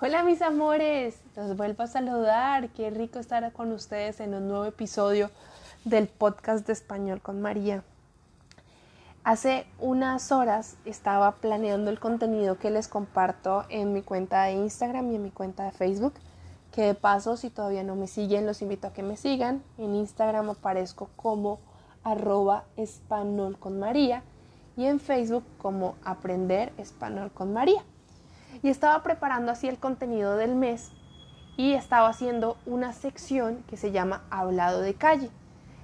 Hola mis amores, los vuelvo a saludar. Qué rico estar con ustedes en un nuevo episodio del podcast de español con María. Hace unas horas estaba planeando el contenido que les comparto en mi cuenta de Instagram y en mi cuenta de Facebook. Que de paso, si todavía no me siguen, los invito a que me sigan. En Instagram aparezco como arroba español con María y en Facebook como Aprender Español con María. Y estaba preparando así el contenido del mes y estaba haciendo una sección que se llama Hablado de calle.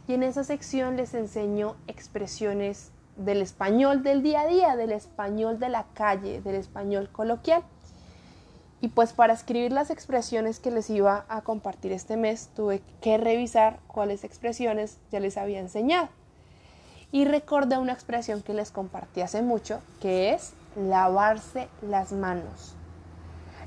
Y en esa sección les enseño expresiones del español del día a día, del español de la calle, del español coloquial. Y pues para escribir las expresiones que les iba a compartir este mes, tuve que revisar cuáles expresiones ya les había enseñado y recordé una expresión que les compartí hace mucho, que es lavarse las manos.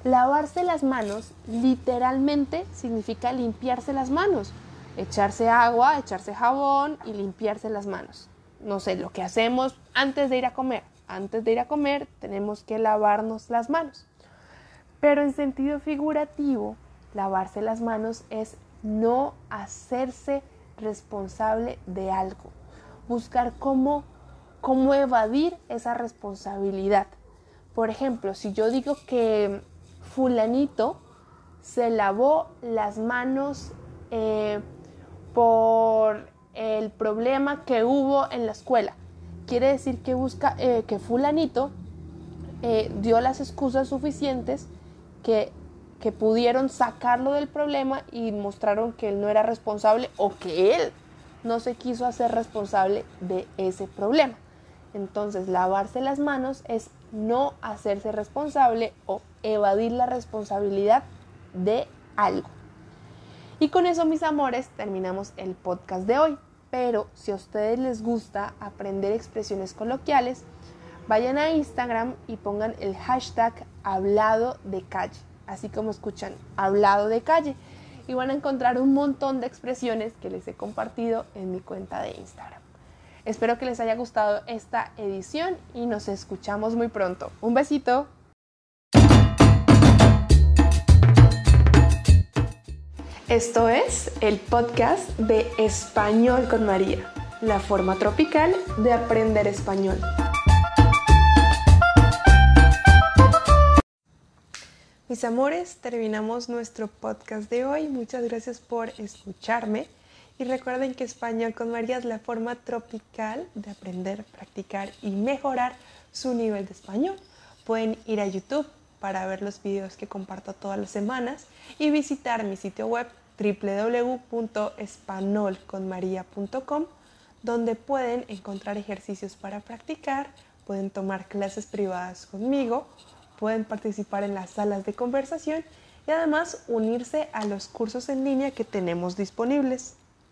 Lavarse las manos literalmente significa limpiarse las manos, echarse agua, echarse jabón y limpiarse las manos. No sé, lo que hacemos antes de ir a comer. Antes de ir a comer tenemos que lavarnos las manos. Pero en sentido figurativo, lavarse las manos es no hacerse responsable de algo buscar cómo, cómo evadir esa responsabilidad. Por ejemplo, si yo digo que fulanito se lavó las manos eh, por el problema que hubo en la escuela, quiere decir que busca eh, que fulanito eh, dio las excusas suficientes que, que pudieron sacarlo del problema y mostraron que él no era responsable o que él no se quiso hacer responsable de ese problema. Entonces, lavarse las manos es no hacerse responsable o evadir la responsabilidad de algo. Y con eso, mis amores, terminamos el podcast de hoy. Pero si a ustedes les gusta aprender expresiones coloquiales, vayan a Instagram y pongan el hashtag hablado de calle. Así como escuchan, hablado de calle y van a encontrar un montón de expresiones que les he compartido en mi cuenta de Instagram. Espero que les haya gustado esta edición y nos escuchamos muy pronto. Un besito. Esto es el podcast de Español con María, la forma tropical de aprender español. Mis amores, terminamos nuestro podcast de hoy. Muchas gracias por escucharme. Y recuerden que Español con María es la forma tropical de aprender, practicar y mejorar su nivel de español. Pueden ir a YouTube para ver los videos que comparto todas las semanas y visitar mi sitio web www.espanolconmaria.com donde pueden encontrar ejercicios para practicar, pueden tomar clases privadas conmigo pueden participar en las salas de conversación y además unirse a los cursos en línea que tenemos disponibles.